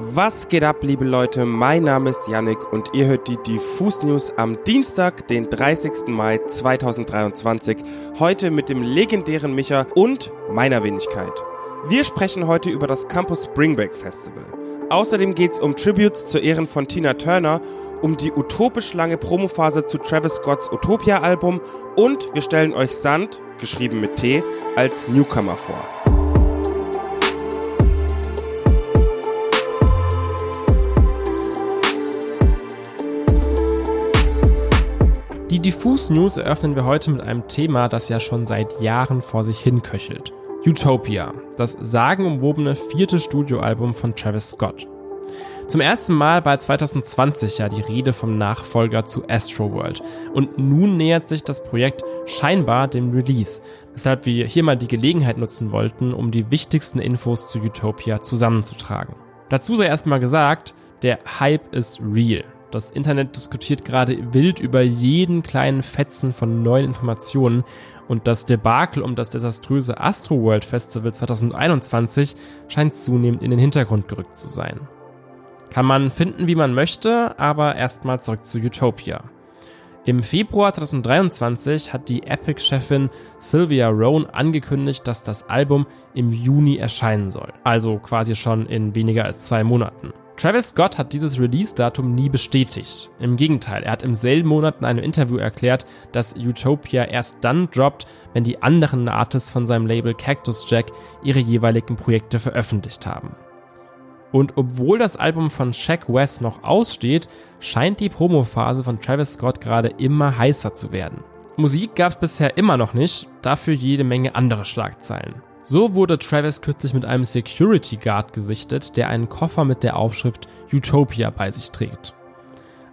Was geht ab, liebe Leute? Mein Name ist Yannick und ihr hört die Diffus News am Dienstag, den 30. Mai 2023. Heute mit dem legendären Micha und meiner Wenigkeit. Wir sprechen heute über das Campus Springback Festival. Außerdem geht's um Tributes zu Ehren von Tina Turner, um die utopisch lange Promophase zu Travis Scotts Utopia-Album und wir stellen euch Sand, geschrieben mit T, als Newcomer vor. Die Diffus News eröffnen wir heute mit einem Thema, das ja schon seit Jahren vor sich hinköchelt. Utopia, das sagenumwobene vierte Studioalbum von Travis Scott. Zum ersten Mal war 2020 ja die Rede vom Nachfolger zu Astroworld und nun nähert sich das Projekt scheinbar dem Release, weshalb wir hier mal die Gelegenheit nutzen wollten, um die wichtigsten Infos zu Utopia zusammenzutragen. Dazu sei erstmal gesagt, der Hype ist real. Das Internet diskutiert gerade wild über jeden kleinen Fetzen von neuen Informationen und das Debakel um das desaströse Astroworld Festival 2021 scheint zunehmend in den Hintergrund gerückt zu sein. Kann man finden, wie man möchte, aber erstmal zurück zu Utopia. Im Februar 2023 hat die Epic-Chefin Sylvia Rohn angekündigt, dass das Album im Juni erscheinen soll. Also quasi schon in weniger als zwei Monaten. Travis Scott hat dieses Release-Datum nie bestätigt. Im Gegenteil, er hat im selben Monat in einem Interview erklärt, dass Utopia erst dann droppt, wenn die anderen Artists von seinem Label Cactus Jack ihre jeweiligen Projekte veröffentlicht haben. Und obwohl das Album von Shaq West noch aussteht, scheint die Promophase von Travis Scott gerade immer heißer zu werden. Musik gab es bisher immer noch nicht, dafür jede Menge andere Schlagzeilen. So wurde Travis kürzlich mit einem Security Guard gesichtet, der einen Koffer mit der Aufschrift Utopia bei sich trägt.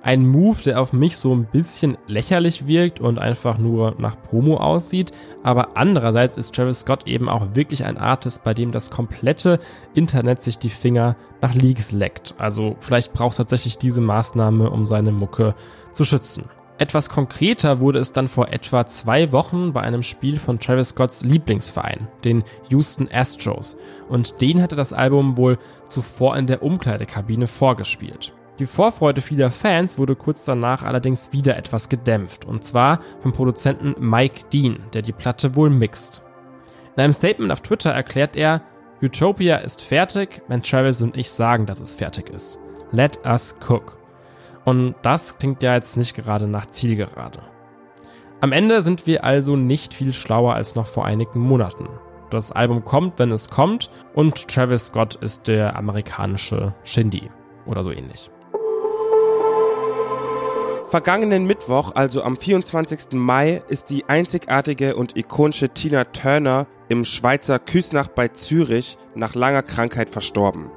Ein Move, der auf mich so ein bisschen lächerlich wirkt und einfach nur nach Promo aussieht, aber andererseits ist Travis Scott eben auch wirklich ein Artist, bei dem das komplette Internet sich die Finger nach Leaks leckt. Also vielleicht braucht tatsächlich diese Maßnahme, um seine Mucke zu schützen. Etwas konkreter wurde es dann vor etwa zwei Wochen bei einem Spiel von Travis Scotts Lieblingsverein, den Houston Astros, und den hatte das Album wohl zuvor in der Umkleidekabine vorgespielt. Die Vorfreude vieler Fans wurde kurz danach allerdings wieder etwas gedämpft, und zwar vom Produzenten Mike Dean, der die Platte wohl mixt. In einem Statement auf Twitter erklärt er, Utopia ist fertig, wenn Travis und ich sagen, dass es fertig ist. Let us cook. Und das klingt ja jetzt nicht gerade nach Zielgerade. Am Ende sind wir also nicht viel schlauer als noch vor einigen Monaten. Das Album kommt, wenn es kommt, und Travis Scott ist der amerikanische Shindy oder so ähnlich. Vergangenen Mittwoch, also am 24. Mai, ist die einzigartige und ikonische Tina Turner im Schweizer Küsnach bei Zürich nach langer Krankheit verstorben.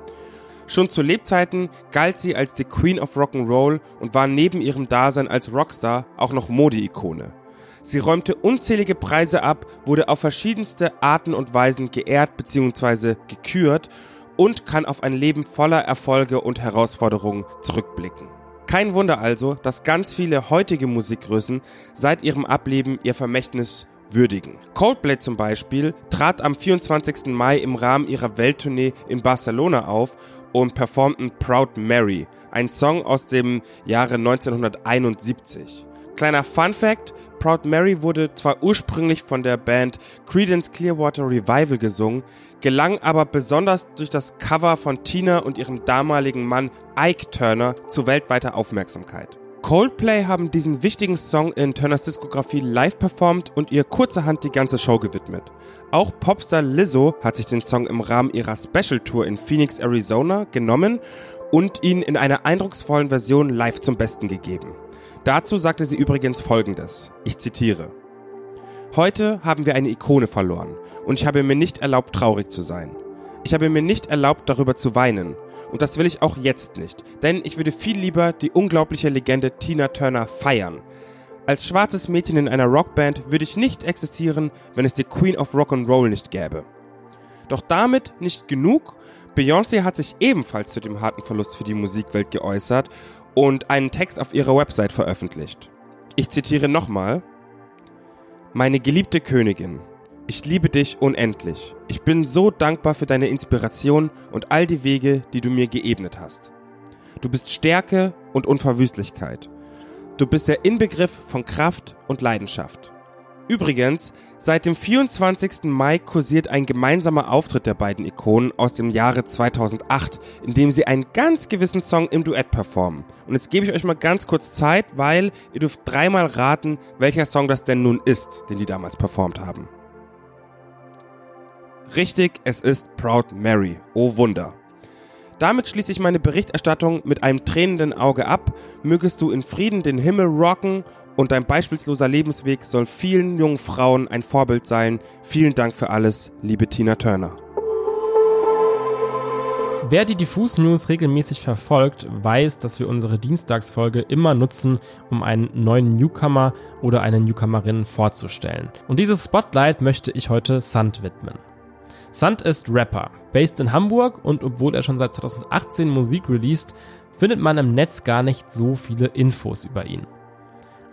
Schon zu Lebzeiten galt sie als die Queen of Rock'n'Roll und war neben ihrem Dasein als Rockstar auch noch Mode-Ikone. Sie räumte unzählige Preise ab, wurde auf verschiedenste Arten und Weisen geehrt bzw. gekürt und kann auf ein Leben voller Erfolge und Herausforderungen zurückblicken. Kein Wunder also, dass ganz viele heutige Musikgrößen seit ihrem Ableben ihr Vermächtnis würdigen. Coldplay zum Beispiel trat am 24. Mai im Rahmen ihrer Welttournee in Barcelona auf und performten Proud Mary, ein Song aus dem Jahre 1971. Kleiner Fun Fact, Proud Mary wurde zwar ursprünglich von der Band Creedence Clearwater Revival gesungen, gelang aber besonders durch das Cover von Tina und ihrem damaligen Mann Ike Turner zu weltweiter Aufmerksamkeit. Coldplay haben diesen wichtigen Song in Turners Diskografie live performt und ihr kurzerhand die ganze Show gewidmet. Auch Popstar Lizzo hat sich den Song im Rahmen ihrer Special Tour in Phoenix, Arizona genommen und ihn in einer eindrucksvollen Version live zum Besten gegeben. Dazu sagte sie übrigens folgendes, ich zitiere. Heute haben wir eine Ikone verloren und ich habe mir nicht erlaubt, traurig zu sein. Ich habe mir nicht erlaubt, darüber zu weinen. Und das will ich auch jetzt nicht, denn ich würde viel lieber die unglaubliche Legende Tina Turner feiern. Als schwarzes Mädchen in einer Rockband würde ich nicht existieren, wenn es die Queen of Rock'n'Roll nicht gäbe. Doch damit nicht genug. Beyoncé hat sich ebenfalls zu dem harten Verlust für die Musikwelt geäußert und einen Text auf ihrer Website veröffentlicht. Ich zitiere nochmal. Meine geliebte Königin, Ich liebe dich unendlich. Ich bin so dankbar für deine Inspiration und all die Wege, die du mir geebnet hast. Du bist Stärke und Unverwüstlichkeit. Du bist der Inbegriff von Kraft und Leidenschaft. Übrigens, seit dem 24. Mai kursiert ein gemeinsamer Auftritt der beiden Ikonen aus dem Jahre 2008, in dem sie einen ganz gewissen Song im Duett performen. Und jetzt gebe ich euch mal ganz kurz Zeit, weil ihr dürft dreimal raten, welcher Song das denn nun ist, den die damals performt haben. Richtig, es ist Proud Mary. Oh Wunder. Damit schließe ich meine Berichterstattung mit einem tränenden Auge ab. Mögest du in Frieden den Himmel rocken und dein beispielsloser Lebensweg soll vielen jungen Frauen ein Vorbild sein. Vielen Dank für alles, liebe Tina Turner. Wer die Diffus News regelmäßig verfolgt, weiß, dass wir unsere Dienstagsfolge immer nutzen, um einen neuen Newcomer oder eine Newcomerin vorzustellen. Und dieses Spotlight möchte ich heute Sand widmen. Sand ist Rapper, based in Hamburg und obwohl er schon seit 2018 Musik released, findet man im Netz gar nicht so viele Infos über ihn.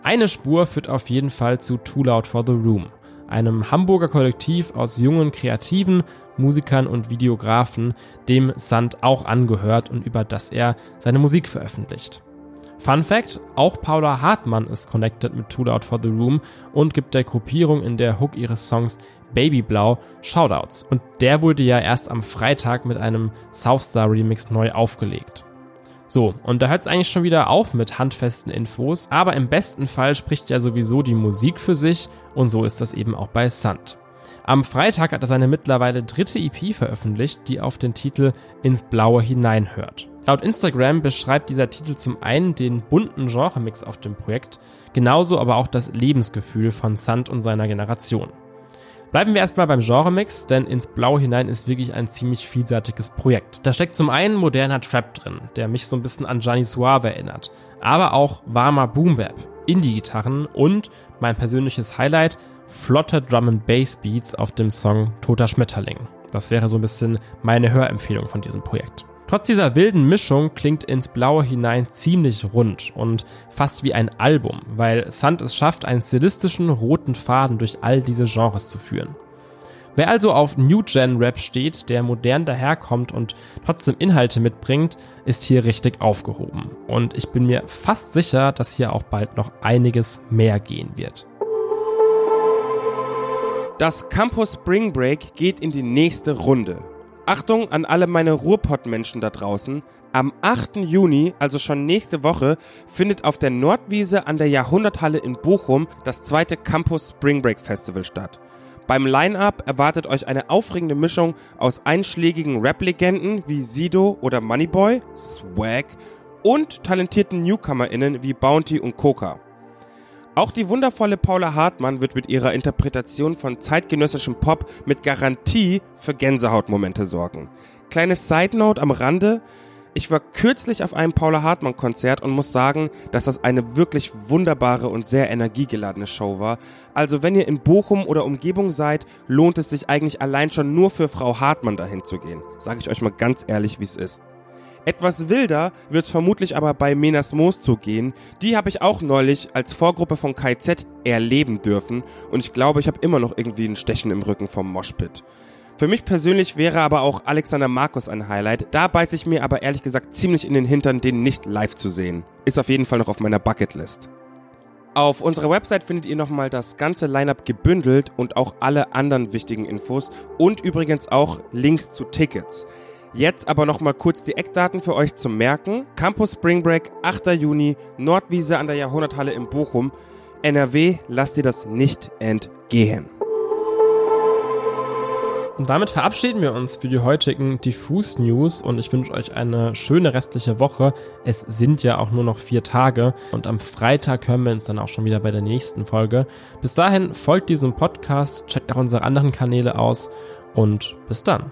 Eine Spur führt auf jeden Fall zu Too Loud for the Room, einem Hamburger Kollektiv aus jungen Kreativen, Musikern und Videografen, dem Sand auch angehört und über das er seine Musik veröffentlicht. Fun Fact: Auch Paula Hartmann ist connected mit Too Loud for the Room und gibt der Gruppierung in der Hook ihres Songs Babyblau Shoutouts. Und der wurde ja erst am Freitag mit einem Southstar Remix neu aufgelegt. So, und da hört es eigentlich schon wieder auf mit handfesten Infos, aber im besten Fall spricht ja sowieso die Musik für sich und so ist das eben auch bei Sand. Am Freitag hat er seine mittlerweile dritte EP veröffentlicht, die auf den Titel Ins Blaue hineinhört. Laut Instagram beschreibt dieser Titel zum einen den bunten Genremix auf dem Projekt, genauso aber auch das Lebensgefühl von Sand und seiner Generation. Bleiben wir erstmal beim Genremix, denn ins Blau hinein ist wirklich ein ziemlich vielseitiges Projekt. Da steckt zum einen moderner Trap drin, der mich so ein bisschen an Gianni Suave erinnert, aber auch warmer Boombap, Indie-Gitarren und mein persönliches Highlight, flotte Drum and Bass Beats auf dem Song Toter Schmetterling. Das wäre so ein bisschen meine Hörempfehlung von diesem Projekt. Trotz dieser wilden Mischung klingt ins Blaue hinein ziemlich rund und fast wie ein Album, weil Sand es schafft, einen stilistischen roten Faden durch all diese Genres zu führen. Wer also auf New Gen Rap steht, der modern daherkommt und trotzdem Inhalte mitbringt, ist hier richtig aufgehoben. Und ich bin mir fast sicher, dass hier auch bald noch einiges mehr gehen wird. Das Campus Spring Break geht in die nächste Runde. Achtung an alle meine Ruhrpott-Menschen da draußen. Am 8. Juni, also schon nächste Woche, findet auf der Nordwiese an der Jahrhunderthalle in Bochum das zweite Campus Spring Break Festival statt. Beim Line-Up erwartet euch eine aufregende Mischung aus einschlägigen Rap-Legenden wie Sido oder Moneyboy, Swag und talentierten NewcomerInnen wie Bounty und Coca. Auch die wundervolle Paula Hartmann wird mit ihrer Interpretation von zeitgenössischem Pop mit Garantie für Gänsehautmomente sorgen. Kleine Side Note am Rande. Ich war kürzlich auf einem Paula Hartmann Konzert und muss sagen, dass das eine wirklich wunderbare und sehr energiegeladene Show war. Also wenn ihr in Bochum oder Umgebung seid, lohnt es sich eigentlich allein schon nur für Frau Hartmann dahin zu gehen. Sage ich euch mal ganz ehrlich, wie es ist. Etwas wilder wird es vermutlich aber bei Menas Moos zugehen. Die habe ich auch neulich als Vorgruppe von KZ erleben dürfen und ich glaube, ich habe immer noch irgendwie ein Stechen im Rücken vom Moshpit. Für mich persönlich wäre aber auch Alexander Markus ein Highlight. Da beiß ich mir aber ehrlich gesagt ziemlich in den Hintern, den nicht live zu sehen. Ist auf jeden Fall noch auf meiner Bucketlist. Auf unserer Website findet ihr nochmal das ganze Lineup gebündelt und auch alle anderen wichtigen Infos und übrigens auch Links zu Tickets. Jetzt aber noch mal kurz die Eckdaten für euch zum Merken. Campus Spring Break, 8. Juni, Nordwiese an der Jahrhunderthalle in Bochum. NRW, lasst dir das nicht entgehen. Und damit verabschieden wir uns für die heutigen Diffus News und ich wünsche euch eine schöne restliche Woche. Es sind ja auch nur noch vier Tage und am Freitag hören wir uns dann auch schon wieder bei der nächsten Folge. Bis dahin folgt diesem Podcast, checkt auch unsere anderen Kanäle aus und bis dann.